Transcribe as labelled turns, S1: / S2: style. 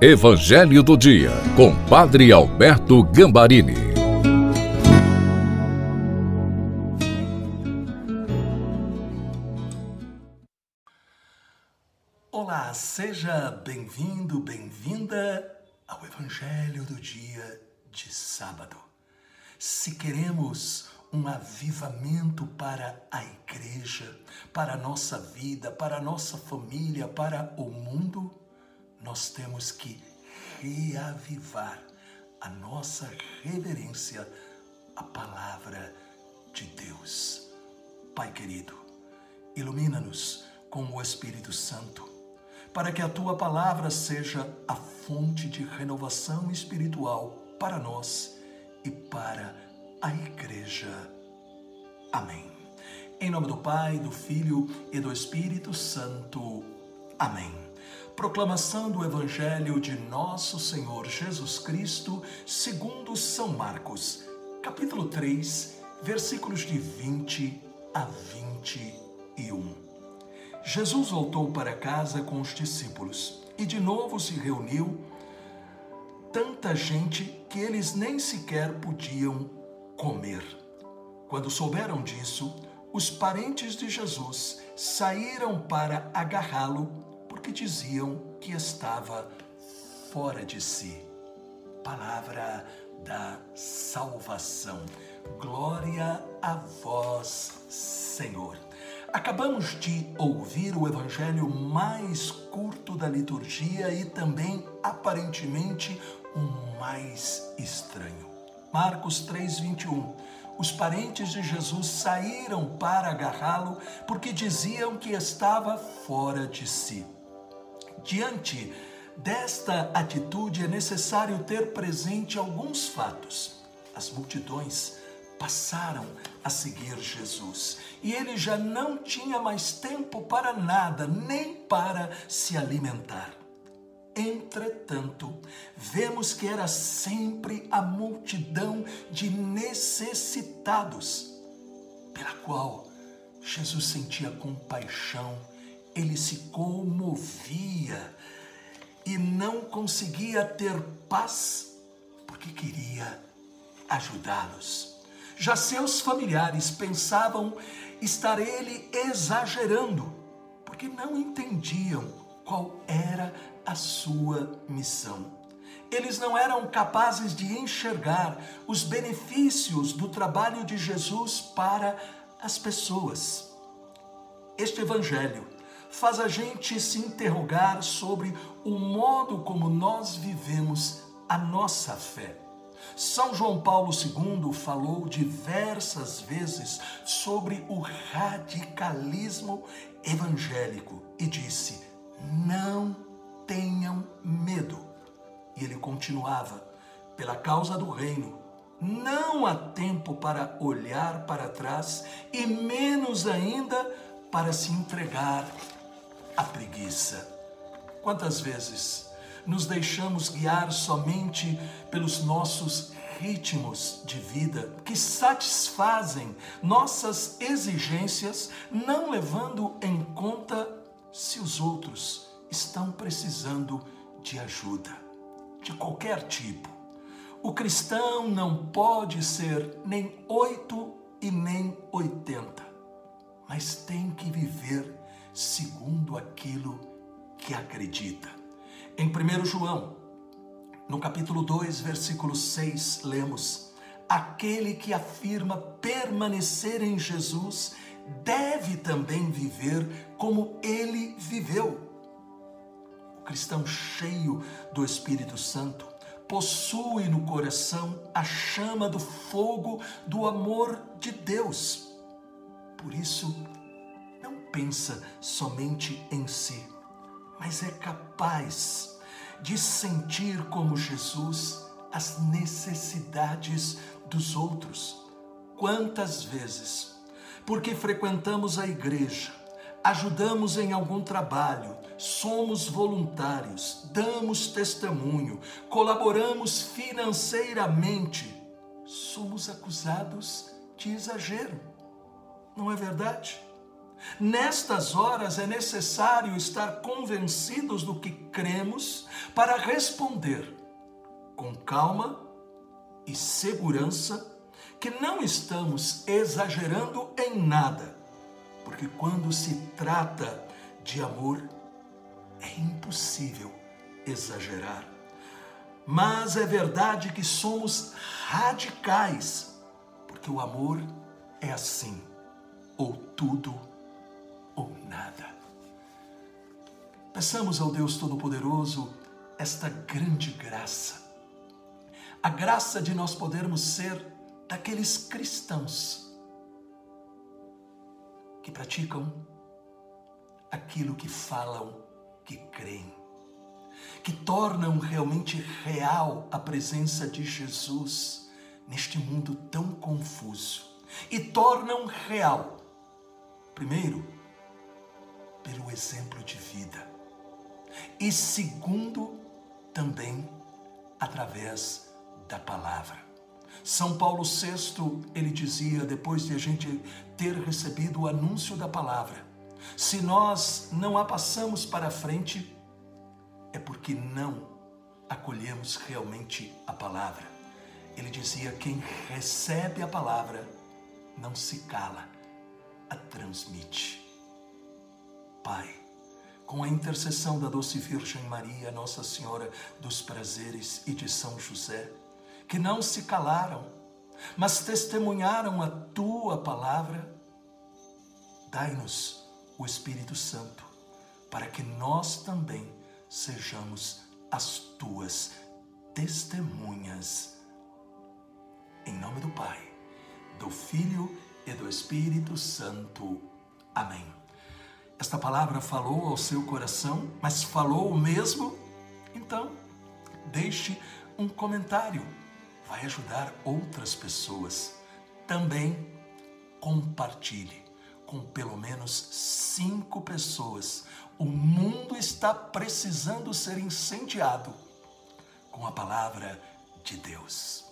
S1: Evangelho do Dia, com Padre Alberto Gambarini.
S2: Olá, seja bem-vindo, bem-vinda ao Evangelho do Dia de sábado. Se queremos um avivamento para a igreja, para a nossa vida, para a nossa família, para o mundo, nós temos que reavivar a nossa reverência à palavra de Deus. Pai querido, ilumina-nos com o Espírito Santo, para que a tua palavra seja a fonte de renovação espiritual para nós e para a igreja. Amém. Em nome do Pai, do Filho e do Espírito Santo. Amém. Proclamação do Evangelho de Nosso Senhor Jesus Cristo, segundo São Marcos, capítulo 3, versículos de 20 a 21. Jesus voltou para casa com os discípulos e de novo se reuniu tanta gente que eles nem sequer podiam comer. Quando souberam disso, os parentes de Jesus saíram para agarrá-lo porque diziam que estava fora de si. Palavra da salvação. Glória a vós, Senhor. Acabamos de ouvir o evangelho mais curto da liturgia e também aparentemente o mais estranho. Marcos 3:21. Os parentes de Jesus saíram para agarrá-lo porque diziam que estava fora de si. Diante desta atitude é necessário ter presente alguns fatos. As multidões passaram a seguir Jesus e ele já não tinha mais tempo para nada, nem para se alimentar. Entretanto, vemos que era sempre a multidão de necessitados, pela qual Jesus sentia compaixão ele se comovia e não conseguia ter paz porque queria ajudá-los. Já seus familiares pensavam estar ele exagerando, porque não entendiam qual era a sua missão. Eles não eram capazes de enxergar os benefícios do trabalho de Jesus para as pessoas. Este evangelho faz a gente se interrogar sobre o modo como nós vivemos a nossa fé. São João Paulo II falou diversas vezes sobre o radicalismo evangélico e disse: não tenham medo. E ele continuava: pela causa do reino, não há tempo para olhar para trás e menos ainda para se entregar a preguiça. Quantas vezes nos deixamos guiar somente pelos nossos ritmos de vida que satisfazem nossas exigências, não levando em conta se os outros estão precisando de ajuda, de qualquer tipo. O cristão não pode ser nem oito e nem oitenta, mas tem que viver segundo aquilo que acredita. Em 1 João, no capítulo 2, versículo 6, lemos: Aquele que afirma permanecer em Jesus deve também viver como ele viveu. O cristão cheio do Espírito Santo possui no coração a chama do fogo do amor de Deus. Por isso, pensa somente em si, mas é capaz de sentir como Jesus as necessidades dos outros. Quantas vezes, porque frequentamos a igreja, ajudamos em algum trabalho, somos voluntários, damos testemunho, colaboramos financeiramente, somos acusados de exagero. Não é verdade? Nestas horas é necessário estar convencidos do que cremos para responder com calma e segurança que não estamos exagerando em nada, porque quando se trata de amor, é impossível exagerar. Mas é verdade que somos radicais, porque o amor é assim, ou tudo ou nada. Peçamos ao Deus Todo-Poderoso esta grande graça, a graça de nós podermos ser daqueles cristãos que praticam aquilo que falam, que creem, que tornam realmente real a presença de Jesus neste mundo tão confuso e tornam real, primeiro, pelo exemplo de vida, e segundo, também através da palavra. São Paulo VI, ele dizia, depois de a gente ter recebido o anúncio da palavra, se nós não a passamos para frente, é porque não acolhemos realmente a palavra. Ele dizia: quem recebe a palavra não se cala, a transmite. Pai, com a intercessão da doce Virgem Maria, Nossa Senhora dos Prazeres e de São José, que não se calaram, mas testemunharam a tua palavra, dai-nos o Espírito Santo, para que nós também sejamos as tuas testemunhas. Em nome do Pai, do Filho e do Espírito Santo. Amém. Esta palavra falou ao seu coração, mas falou o mesmo? Então, deixe um comentário. Vai ajudar outras pessoas. Também compartilhe com pelo menos cinco pessoas. O mundo está precisando ser incendiado com a palavra de Deus.